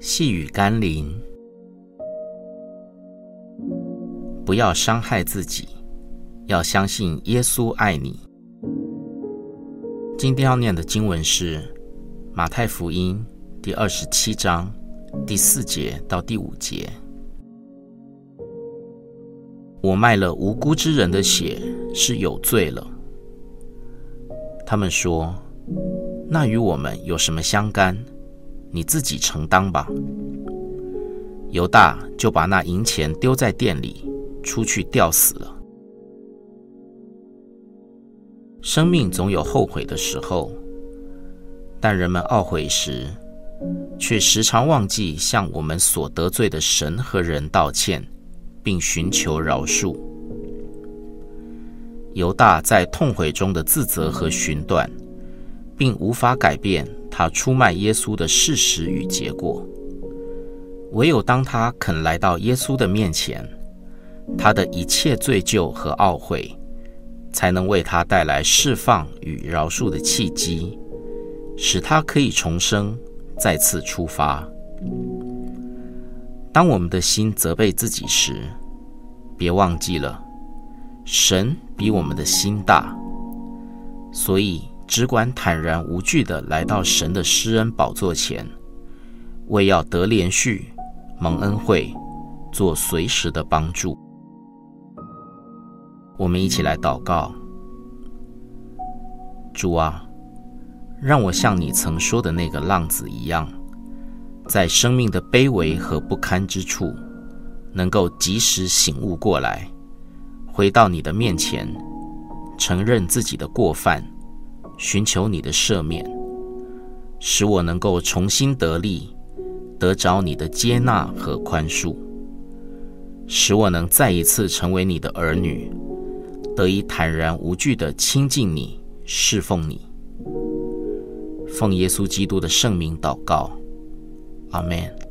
细雨甘霖，不要伤害自己，要相信耶稣爱你。今天要念的经文是马太福音第二十七章第四节到第五节。我卖了无辜之人的血，是有罪了。他们说：“那与我们有什么相干？你自己承担吧。”犹大就把那银钱丢在店里，出去吊死了。生命总有后悔的时候，但人们懊悔时，却时常忘记向我们所得罪的神和人道歉，并寻求饶恕。犹大在痛悔中的自责和寻断，并无法改变他出卖耶稣的事实与结果。唯有当他肯来到耶稣的面前，他的一切罪疚和懊悔，才能为他带来释放与饶恕的契机，使他可以重生，再次出发。当我们的心责备自己时，别忘记了。神比我们的心大，所以只管坦然无惧地来到神的施恩宝座前，为要得连续、蒙恩惠，做随时的帮助。我们一起来祷告：主啊，让我像你曾说的那个浪子一样，在生命的卑微和不堪之处，能够及时醒悟过来。回到你的面前，承认自己的过犯，寻求你的赦免，使我能够重新得力，得着你的接纳和宽恕，使我能再一次成为你的儿女，得以坦然无惧的亲近你、侍奉你。奉耶稣基督的圣名祷告，阿门。